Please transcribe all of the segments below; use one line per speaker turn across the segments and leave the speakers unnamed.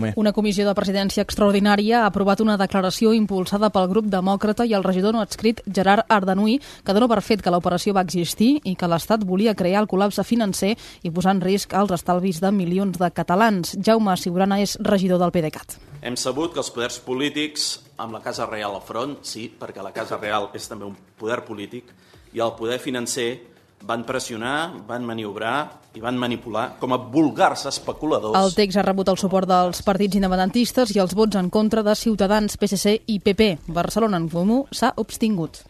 Comer.
Una comissió de presidència extraordinària ha aprovat una declaració impulsada pel grup demòcrata i el regidor no adscrit Gerard Ardanuy que dona per fet que l'operació va existir i que l'Estat volia crear el col·lapse financer i posar en risc els estalvis de milions de catalans. Jaume Siurana és regidor del PDeCAT.
Hem sabut que els poders polítics, amb la Casa Real al front, sí, perquè la Casa Real és també un poder polític, i el poder financer van pressionar, van maniobrar i van manipular com a vulgars especuladors.
El text ha rebut el suport dels partits independentistes i els vots en contra de Ciutadans, PSC i PP. Barcelona en Comú s'ha obstingut.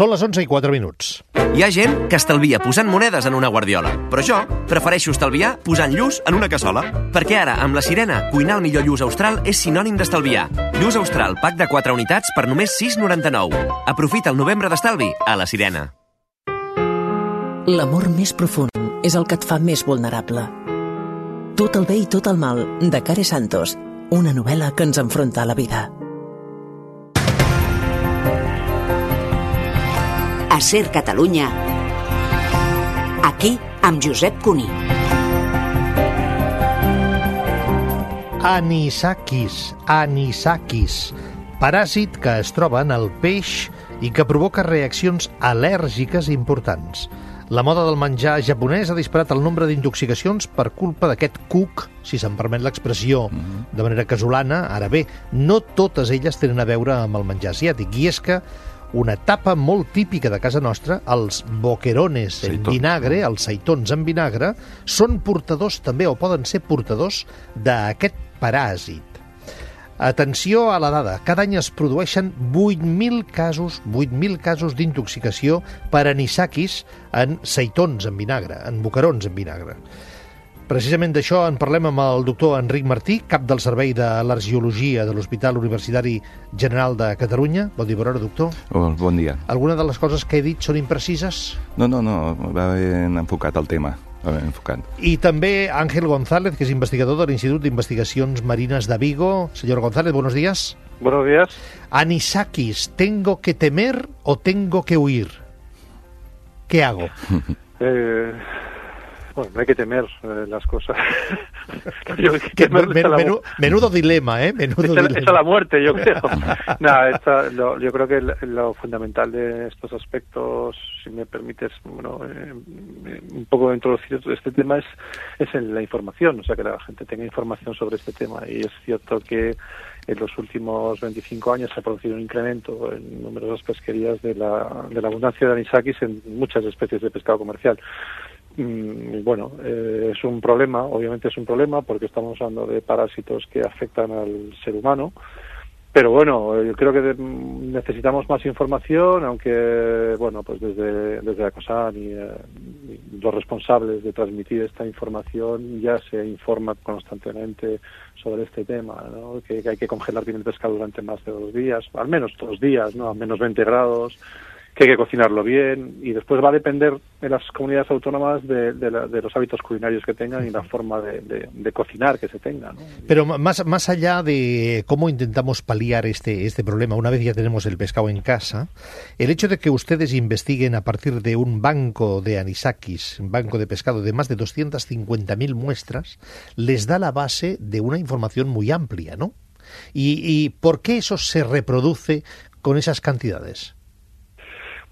Són les 11 i 4 minuts.
Hi ha gent que estalvia posant monedes en una guardiola, però jo prefereixo estalviar posant lluç en una cassola. Perquè ara, amb la sirena, cuinar el millor lluç austral és sinònim d'estalviar. Lluç austral, pack de 4 unitats per només 6,99. Aprofita el novembre d'estalvi a la sirena.
L'amor més profund és el que et fa més vulnerable. Tot el bé i tot el mal, de Care Santos, una novel·la que ens enfronta a la vida.
A Ser Catalunya. Aquí, amb Josep Cuní.
Anisakis, anisakis, paràsit que es troba en el peix i que provoca reaccions al·lèrgiques importants. La moda del menjar japonès ha disparat el nombre d'intoxicacions per culpa d'aquest cuc, si se'n permet l'expressió de manera casolana. Ara bé, no totes elles tenen a veure amb el menjar asiàtic, i és que una tapa molt típica de casa nostra, els boquerones en
Seitón.
vinagre, els seitons en vinagre, són portadors també, o poden ser portadors, d'aquest paràsit. Atenció a la dada, cada any es produeixen 8.000 casos, 8.000 casos d'intoxicació per anisakis en seitons en vinagre, en boquerons en vinagre. Precisament d'això en parlem amb el doctor Enric Martí, cap del Servei d'Al·lergiologia de l'Hospital Universitari General de Catalunya. Bon dia, bona hora, doctor.
Oh, bon dia.
Alguna de les coses que he dit són imprecises?
No, no, no, va ben enfocat el tema. Va ben enfocat.
I també Ángel González, que és investigador de l'Institut d'Investigacions Marines de Vigo. Señor González, buenos días.
Buenos días.
Anisakis, ¿tengo que temer o tengo que huir? ¿Qué hago?
Eh, bueno, no hay que temer eh, las cosas.
Que men- menudo dilema, ¿eh? Menudo
es, a,
dilema.
es a la muerte, yo creo. Nada, esta- lo- yo creo que lo, lo fundamental de estos aspectos, si me permites, bueno, eh, un poco introducir este tema es, es en la información, o sea, que la gente tenga información sobre este tema. Y es cierto que en los últimos 25 años se ha producido un incremento en numerosas pesquerías de la, de la abundancia de anisakis en muchas especies de pescado comercial. Mm, bueno, eh, es un problema, obviamente es un problema porque estamos hablando de parásitos que afectan al ser humano. Pero bueno, eh, yo creo que necesitamos más información, aunque, bueno, pues desde, desde la COSAN y, eh, los responsables de transmitir esta información ya se informa constantemente sobre este tema, ¿no? que, que hay que congelar bien el pescado durante más de dos días, al menos dos días, ¿no? a menos 20 grados, que hay que cocinarlo bien y después va a depender de las comunidades autónomas de, de la- de los hábitos culinarios que tengan y la forma de, cocinar que se tenga. ¿no?
Pero más, más allá de cómo intentamos paliar este, este problema, una vez ya tenemos el pescado en casa, el hecho de que ustedes investiguen a partir de un banco de anisakis, un banco de pescado de más de 250.000 muestras, les da la base de una información muy amplia, ¿no? ¿Y, y por qué eso se reproduce con esas cantidades?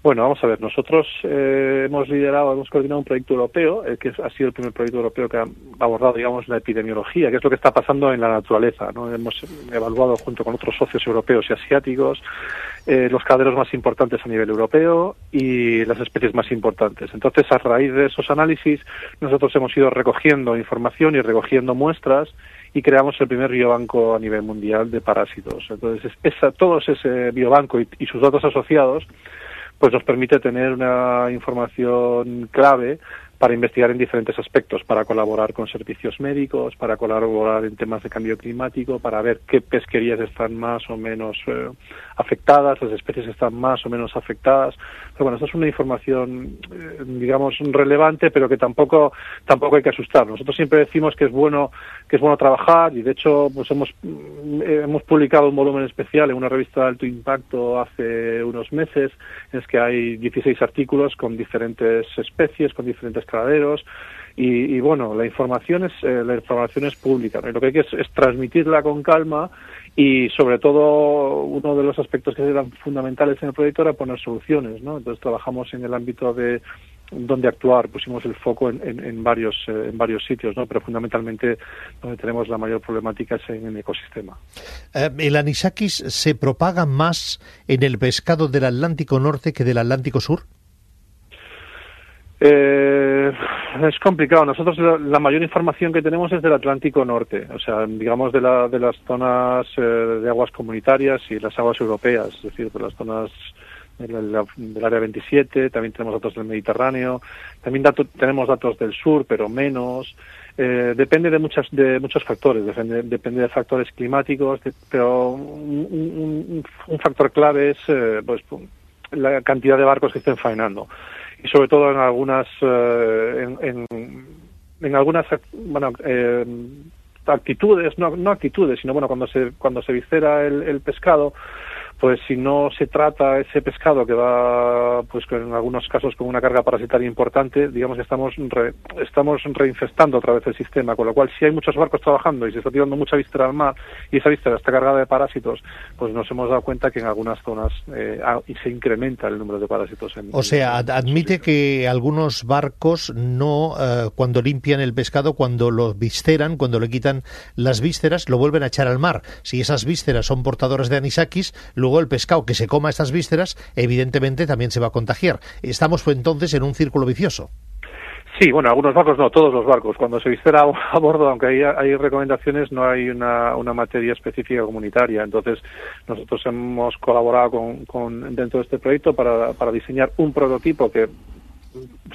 Bueno, vamos a ver, nosotros eh, hemos liderado, hemos coordinado un proyecto europeo, el que ha sido el primer proyecto europeo que ha abordado, digamos, la epidemiología, que es lo que está pasando en la naturaleza. ¿no? Hemos evaluado junto con otros socios europeos y asiáticos eh, los caderos más importantes a nivel europeo y las especies más importantes. Entonces, a raíz de esos análisis, nosotros hemos ido recogiendo información y recogiendo muestras y creamos el primer biobanco a nivel mundial de parásitos. Entonces, es- esa, todo ese biobanco y sus datos asociados pues nos permite tener una información clave para investigar en diferentes aspectos, para colaborar con servicios médicos, para colaborar en temas de cambio climático, para ver qué pesquerías están más o menos eh, afectadas, las especies están más o menos afectadas. Pero bueno, esta es una información, eh, digamos, relevante, pero que tampoco tampoco hay que asustar. Nosotros siempre decimos que es bueno que es bueno trabajar y de hecho pues hemos mm, hemos publicado un volumen especial en una revista de alto impacto hace unos meses en el que hay 16 artículos con diferentes especies, con diferentes caladeros Y, y bueno, la información es eh, la información es pública, y lo que hay que es, es transmitirla con calma y sobre todo uno de los aspectos que eran fundamentales en el proyecto era poner soluciones, ¿no? Entonces trabajamos en el ámbito de dónde actuar, pusimos el foco en, en, en varios eh, en varios sitios, ¿no? Pero fundamentalmente donde tenemos la mayor problemática es en el ecosistema.
Eh, ¿El anisakis se propaga más en el pescado del Atlántico Norte que del Atlántico Sur?
Eh, es complicado. Nosotros la, la, mayor información que tenemos es del Atlántico Norte, o sea, digamos de, la, de las zonas eh, de aguas comunitarias y las aguas europeas, es decir, de las zonas del, área 27, también tenemos datos del Mediterráneo, también tenemos datos del sur, pero menos. Eh, depende de muchas de muchos factores, depende, depende de factores climáticos, de, pero un, un, un, factor clave es eh, pues la cantidad de barcos que estén faenando y sobre todo en algunas eh, en, en, en, algunas bueno eh, actitudes no, no actitudes sino bueno cuando se cuando se viscera el, el pescado pues si no se trata ese pescado que va, pues en algunos casos con una carga parasitaria importante, digamos que estamos re, estamos reinfestando otra vez el sistema, con lo cual si hay muchos barcos trabajando y se está tirando mucha víscera al mar y esa víscera está cargada de parásitos, pues nos hemos dado cuenta que en algunas zonas eh, se incrementa el número de parásitos. En,
o sea, admite que algunos barcos no, eh, cuando limpian el pescado, cuando lo visceran, cuando le quitan las vísceras, lo vuelven a echar al mar. Si esas vísceras son portadoras de anisakis, lo luego el pescado que se coma estas vísceras, evidentemente también se va a contagiar. Estamos pues, entonces en un círculo vicioso.
Sí, bueno, algunos barcos no, todos los barcos. Cuando se viscera a bordo, aunque hay, recomendaciones, no hay una, una, materia específica comunitaria. Entonces, nosotros hemos colaborado con, con dentro de este proyecto para diseñar un prototipo que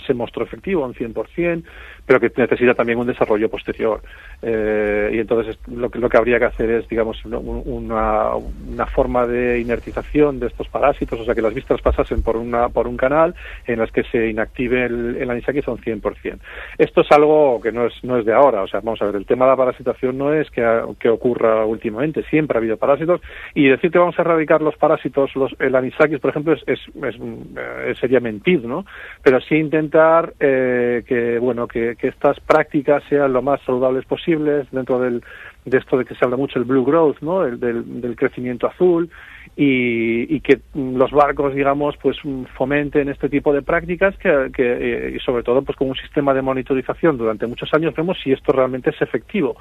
se mostró efectivo en 100%, pero que necesita también un desarrollo posterior. Eh, y entonces lo que, lo que habría que hacer es, digamos, una, una forma de inertización de estos parásitos, o sea, que las vistas pasasen por, una, por un canal en las que se inactive el, el anisakis son 100%. Esto es algo que no es, no es de ahora, o sea, vamos a ver, el tema de la parasitación no es que, que ocurra últimamente, siempre ha habido parásitos, y decir que vamos a erradicar los parásitos, los, el anisakis, por ejemplo, es, es, es, eh, sería mentir, ¿no? Pero sí intentar eh, que, bueno, que, que estas prácticas sean lo más saludables posibles dentro del, de esto de que se habla mucho el blue growth, ¿no? El, del, crecimiento azul y, y, que los barcos, digamos, pues fomenten este tipo de prácticas que, que y sobre todo pues con un sistema de monitorización durante muchos años vemos si esto realmente es efectivo.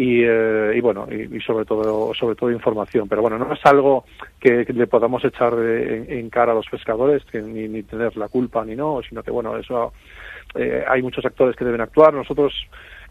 Y, eh, y, bueno y, y, sobre todo sobre todo información pero bueno no es algo que, le podamos echar de, en, en, cara a los pescadores que ni, ni tener la culpa ni no sino que bueno eso eh, hay muchos actores que deben actuar. Nosotros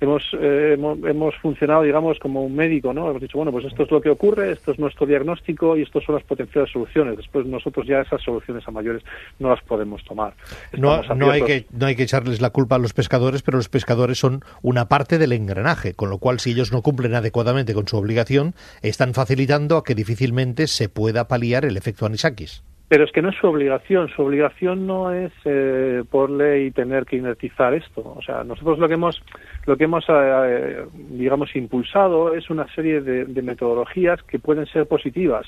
hemos, eh, hemos, hemos, funcionado, digamos, como un médico, ¿no? Hemos dicho, bueno, pues esto es lo que ocurre, esto es nuestro diagnóstico y estas son las potenciales soluciones. Después nosotros ya esas soluciones a mayores no las podemos tomar.
No, no, hay que, no hay que echarles la culpa a los pescadores, pero los pescadores son una parte del engranaje, con lo cual si ellos no cumplen adecuadamente con su obligación, están facilitando a que difícilmente se pueda paliar el efecto anisakis.
Pero es que no es su obligación. Su obligación no es eh, por ley tener que inertizar esto. O sea, nosotros lo que hemos, lo que hemos, eh, digamos, impulsado es una serie de, de, metodologías que pueden ser positivas,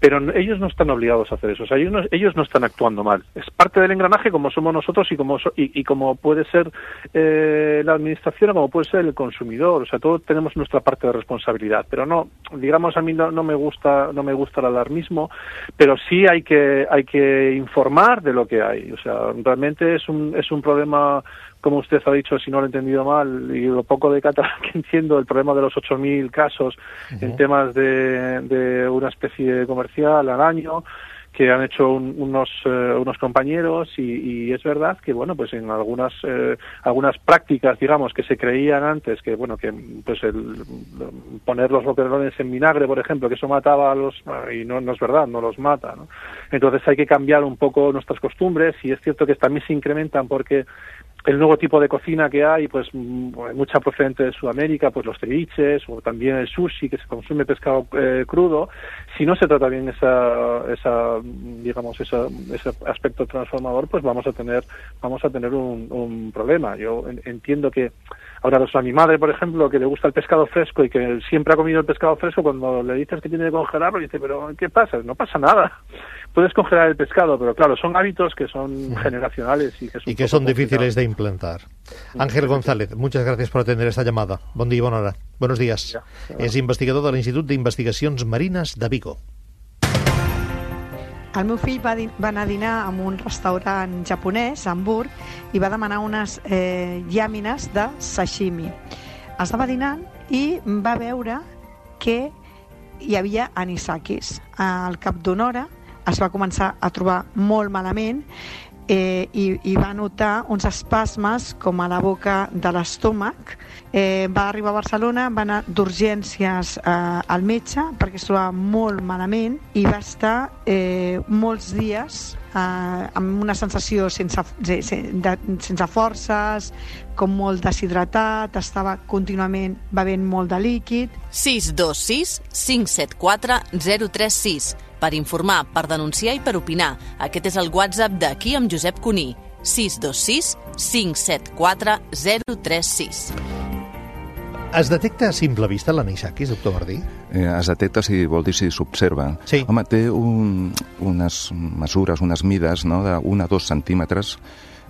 pero ellos no están obligados a hacer eso. O sea, ellos no, ellos no están actuando mal. Es parte del engranaje como somos nosotros y como, y, y, como puede ser eh, la administración o como puede ser el consumidor. O sea, todos tenemos nuestra parte de responsabilidad. Pero no, digamos, a mí no, no me gusta, no me gusta el alarmismo, pero sí hay que hay que informar de lo que hay. O sea, realmente es un, es un problema, como usted ha dicho, si no lo he entendido mal, y lo poco de catalán que entiendo, el problema de los 8.000 casos uh -huh. en temas de, de una especie comercial al año que han hecho un, unos eh, unos compañeros y, y, es verdad que bueno pues en algunas eh, algunas prácticas digamos que se creían antes que bueno que pues el poner los boquerones en vinagre por ejemplo que eso mataba a los y no, no es verdad no los mata ¿no? Entonces hay que cambiar un poco nuestras costumbres y es cierto que también se incrementan porque el nuevo tipo de cocina que hay, pues mucha procedente de Sudamérica, pues los ceviches o también el sushi que se consume pescado eh, crudo, si no se trata bien esa, esa digamos esa, ese aspecto transformador, pues vamos a tener vamos a tener un, un problema. Yo entiendo que Ahora, pues a mi madre, por ejemplo, que le gusta el pescado fresco y que siempre ha comido el pescado fresco, cuando le dices que tiene que congelarlo, dice, pero ¿qué pasa? No pasa nada. Puedes congelar el pescado, pero claro, son hábitos que son generacionales y que,
Y que son
complicado.
difíciles de implantar. Ángel González, muchas gracias por atender esta llamada. Bon dia i bona hora. Buenos días.
Ja.
És investigador de l'Institut d'Investigacions Marines de Vigo.
El meu fill va, va anar a dinar en un restaurant japonès, a Hamburg, i va demanar unes eh, llàmines de sashimi. Estava dinant i va veure que hi havia anisakis. Al cap d'una hora es va començar a trobar molt malament eh, i, i va notar uns espasmes com a la boca de l'estómac. Eh, va arribar a Barcelona, va anar d'urgències eh, al metge perquè es trobava molt malament i va estar eh, molts dies eh, amb una sensació sense, de, sense forces, com molt deshidratat, estava contínuament bevent molt de líquid
626 574 036 per informar, per denunciar i per opinar. Aquest és el WhatsApp d'aquí amb Josep Cuní. 626 574 036.
Es detecta a simple vista l'anisakis, doctor Martí?
Eh, es detecta, si vol dir, si s'observa.
Sí.
Home, té un, unes mesures, unes mides no, de 1 a 2 centímetres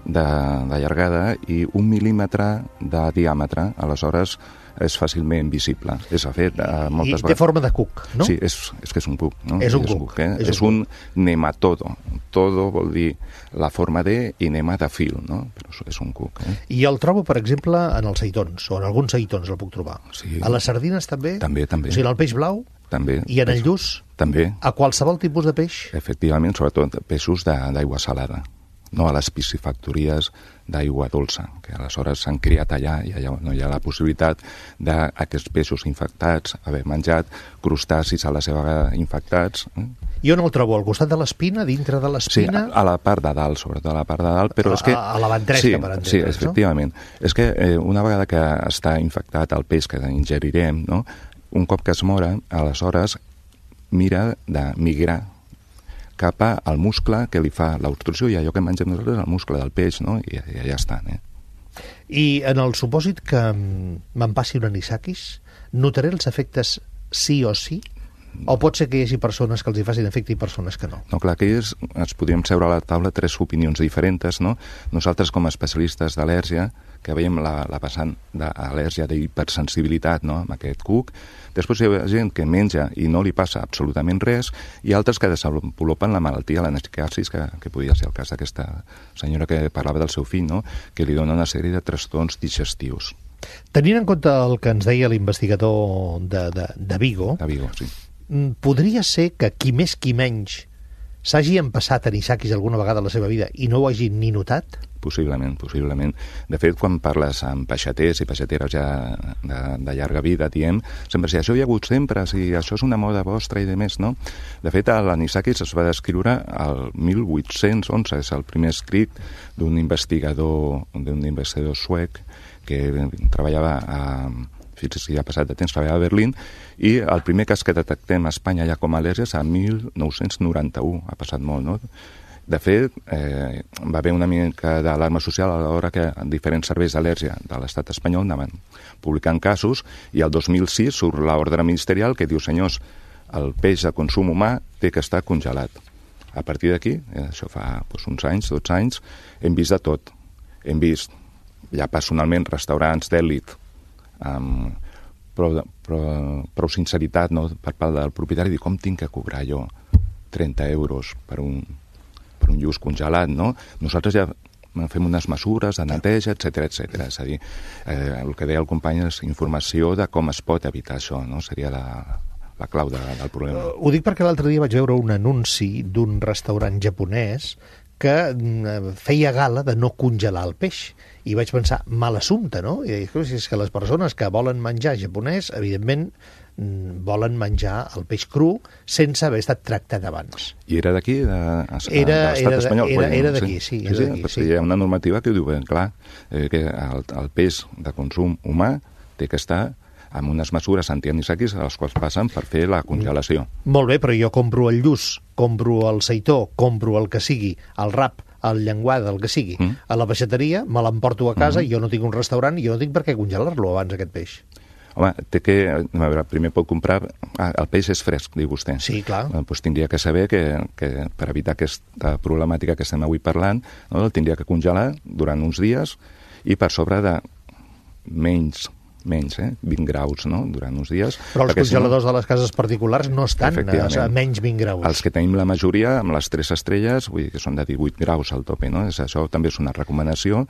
de, de llargada i un mil·límetre de diàmetre. Aleshores, és fàcilment visible. És, de fet, eh,
I
moltes
té
vegades...
forma de cuc, no?
Sí, és, és que és un cuc. No?
És un cuc,
eh?
és
És,
un
un, nematodo. Todo vol dir la forma de i nema de fil, no? Però és- és un cuc. Eh?
I el trobo, per exemple, en els seitons, o en alguns seitons el puc trobar.
Sí.
A les sardines també?
També, també.
O sigui, en el peix blau
També.
i en el lluç?
També.
A qualsevol tipus de peix?
Efectivament, sobretot peixos d'aigua salada, no a les piscifactories d'aigua dolça, que aleshores s'han criat allà i allà no hi ha la possibilitat d'aquests peixos infectats haver menjat crustacis a la seva vegada infectats. Eh?
I on el trobo? Al costat de l'espina, dintre de
Sí,
l'espina?
a, a la part de dalt, sobretot a la part de dalt, però
A-
és que...
a- a la ventresca,
sí,
per entendre's,
Sí,
no?
efectivament. És que eh, una vegada que està infectat el peix que ingerirem, no? un cop que es mora, aleshores mira de migrar cap al muscle que li fa l'obstrucció i allò que mengem nosaltres el muscle del peix, no? I, i allà estan, eh?
I en el supòsit que mm, me'n passi un anisakis, notaré els efectes sí o sí? O pot ser que hi hagi persones que els hi facin efecte i persones que no?
No, clar, aquí és, ens podríem seure a la taula tres opinions diferents, no? Nosaltres, com a especialistes d'al·lèrgia, que veiem la, la vessant d'al·lèrgia d'hipersensibilitat no? amb aquest cuc, després hi ha gent que menja i no li passa absolutament res, i altres que desenvolupen la malaltia, la nesicasis, que, que podia ser el cas d'aquesta senyora que parlava del seu fill, no? que li dona una sèrie de trastorns digestius.
Tenint en compte el que ens deia l'investigador de, de, de Vigo,
A Vigo, sí.
Mm, podria ser que qui més qui menys s'hagi empassat anisakis alguna vegada a la seva vida i no ho hagi ni notat?
Possiblement, possiblement. De fet, quan parles amb peixaters i peixateres ja de, de llarga vida, diem, sempre si això hi ha hagut sempre, si això és una moda vostra i de més, no? De fet, l'anisakis es va descriure al 1811, és el primer escrit d'un investigador, d'un investigador suec que treballava a, fins si ha passat de temps, treballava a Berlín, i el primer cas que detectem a Espanya ja com a al·lèrgia és a 1991, ha passat molt, no? De fet, eh, va haver una mica d'alarma social a l'hora que diferents serveis d'al·lèrgia de l'estat espanyol anaven publicant casos i el 2006 surt l'ordre ministerial que diu, senyors, el peix de consum humà té que estar congelat. A partir d'aquí, eh, això fa doncs, uns anys, 12 anys, hem vist de tot. Hem vist ja personalment restaurants d'èlit amb prou, prou, prou sinceritat no, per part del propietari, dir com tinc que cobrar jo 30 euros per un, per un lluç congelat, no? Nosaltres ja fem unes mesures de neteja, etc etc. És a dir, eh, el que deia el company és informació de com es pot evitar això, no? Seria la, la clau de, del problema.
Ho dic perquè l'altre dia vaig veure un anunci d'un restaurant japonès que mm, feia gala de no congelar el peix. I vaig pensar, mal assumpte, no? I dic, si és que les persones que volen menjar japonès, evidentment, mm, volen menjar el peix cru sense haver estat tractat abans.
I era d'aquí, de, de,
Era-
de l'estat espanyol?
era- era d'aquí, sí, era
sí, perquè
sí.
Hi ha una normativa que diu ben clar, eh, que el, el peix de consum humà té que estar amb unes mesures antianisakis a les quals passen per fer la congelació.
Molt bé, però jo compro el lluç, compro el seitó, compro el que sigui, el rap, el llenguada, el que sigui,
Mm.
a la peixateria, me l'emporto a casa,
Mhm.
jo no tinc un restaurant i jo no tinc per què congelar-lo abans, aquest peix.
Home, té que... A veure, primer pot comprar... Ah, el peix és fresc, diu vostè.
Sí, clar.
Eh, Doncs tindria que saber que, que per evitar aquesta problemàtica que estem avui parlant, no, el tindria que congelar durant uns dies i per sobre de menys menys, eh? 20 graus, no?, durant uns dies.
Però els
perquè si no-
congeladors de les cases particulars no estan a,
Efectivament.
a menys 20 graus.
Els que tenim la majoria, amb les tres estrelles, vull dir que són de 18 graus al tope, no? És, això també és una recomanació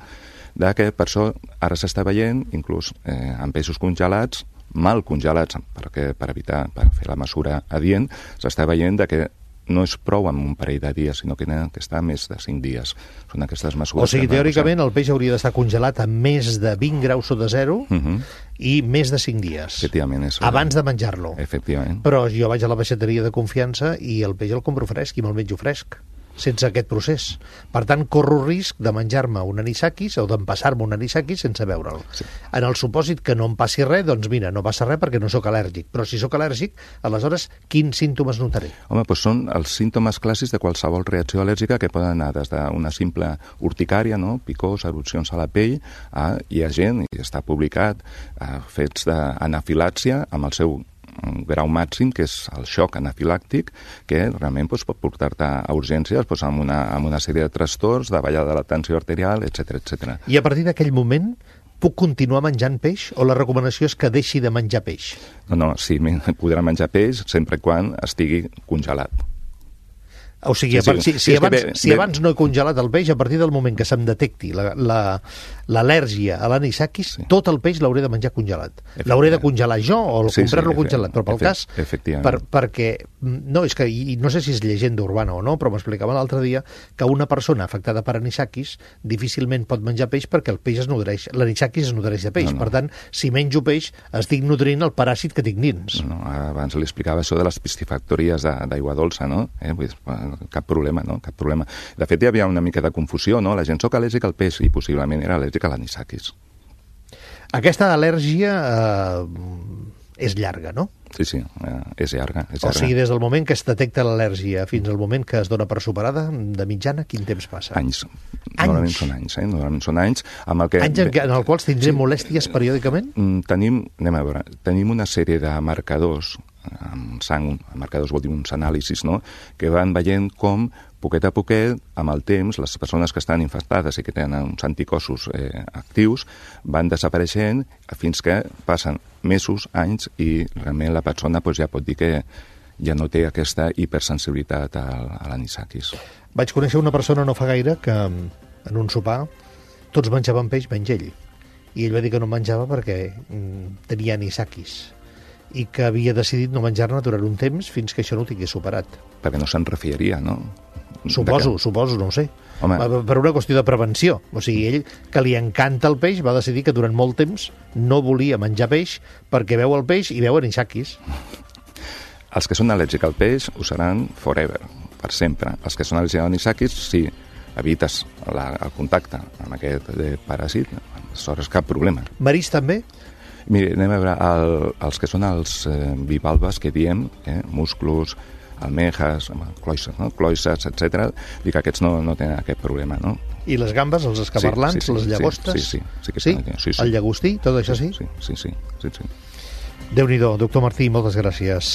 de que per això ara s'està veient, inclús eh, amb peixos congelats, mal congelats, perquè per evitar, per fer la mesura adient, s'està veient de que no és prou amb un parell de dies, sinó que n'ha que estar més de 5 dies. Són aquestes mesures...
O sigui, teòricament, el peix hauria d'estar congelat a més de 20 graus sota zero
usar. Mhm.
i més de 5 dies.
Efectivament, és...
Abans de menjar-lo.
Efectivament.
Però jo vaig a la peixateria de confiança i el peix el compro fresc i me'l menjo fresc sense aquest procés. Per tant, corro risc de menjar-me un anisakis o d'empassar-me un anisakis sense veure'l.
Sí.
En el supòsit que no em passi res, doncs mira, no passa res perquè no sóc al·lèrgic. Però si sóc al·lèrgic, aleshores, quins símptomes notaré?
Home, doncs són els símptomes clàssics de qualsevol reacció al·lèrgica que poden anar des d'una simple urticària, no? picors, erupcions a la pell, a, hi ha gent, i està publicat, a fets d'anafilàxia amb el seu grau màxim, que és el xoc anafilàctic, que realment doncs, pot portar-te a urgències doncs, amb, una, amb una sèrie de trastorns, de ballada de la tensió arterial, etc etc.
I a partir d'aquell moment puc continuar menjant peix o la recomanació és que deixi de menjar peix?
No, no, sí, podrà menjar peix sempre quan estigui congelat.
O sigui,
Sí,
sí,
sí.
sí. Si,
Sí,
si,
que
abans,
ve-
si
ve-
abans no he congelat el peix, a partir del moment que se'm detecti l'al·lèrgia la, la, a l'anisakis,
Sí.
sí. tot el peix l'hauré de menjar congelat. L'hauré de congelar jo o
Sí, sí,
comprar-lo
efe-
congelat, però pel cas...
efectivament.
Per, perquè, mm, no, és que, i no sé si és llegenda urbana o no, però m'explicava l'altre dia que una persona afectada per anisakis difícilment pot menjar peix perquè el peix es nodreix, l'anisakis es nodreix de peix.
No, no.
Per tant, si menjo peix, estic nutrint el paràsit que tinc dins.
No, abans li explicava això de les piscifactories d'aigua dolça, no? Eh? Vull dir, eh, cap problema, no? Cap problema. De fet, hi havia una mica de confusió, no? La gent soc al·lèrgic al peix i possiblement era al·lèrgic a l'anisakis.
Aquesta al·lèrgia eh, és llarga, no?
Sí, sí, eh, és llarga. És
O
llarga.
sigui, des del moment que es detecta l'al·lèrgia fins al moment que es dona per superada, de mitjana, quin temps passa?
Anys. Normalment són anys, eh? Normalment són anys amb el que...
Anys en, en els quals tindré molèsties periòdicament?
Mm, tenim, anem a veure, tenim una sèrie de marcadors amb sang, marcadors vol dir uns anàlisis, no?, que van veient com poquet a poquet, amb el temps, les persones que estan infectades i que tenen uns anticossos eh, actius van desapareixent fins que passen mesos, anys, i realment la persona doncs, ja pot dir que ja no té aquesta hipersensibilitat a, a l'anisakis.
Vaig conèixer una persona no fa gaire que en un sopar tots menjaven peix menys ell. I ell va dir que no menjava perquè mm, tenia anisakis i que havia decidit no menjar-ne durant un temps fins que això no ho tingués superat.
Perquè no se'n refiaria, no?
Suposo,
que-
suposo, no ho sé.
Home.
Per- una qüestió de prevenció. O sigui, ell, que li encanta el peix, va decidir que durant molt temps no volia menjar peix perquè veu el peix i veu anisakis.
Els que són al·lèrgics al peix ho seran forever, per sempre. Els que són al·lèrgics a l'anisakis, si evites la, el contacte amb aquest eh, paràsit, aleshores cap problema.
Marís també?
Miri, anem a veure, el, els que són els eh, bivalves que diem, eh, musclos, almejas, cloisses, no? cloisses, etc. dic que aquests no, no tenen aquest problema, no?
I les gambes, els escamarlans,
Sí, sí, sí,
les
sí,
llagostes?
sí, sí, sí
sí?
estan aquí, sí, sí.
El llagostí, tot això sí?
Sí, sí, sí, sí, sí.
Déu-n'hi-do, doctor Martí, moltes gràcies.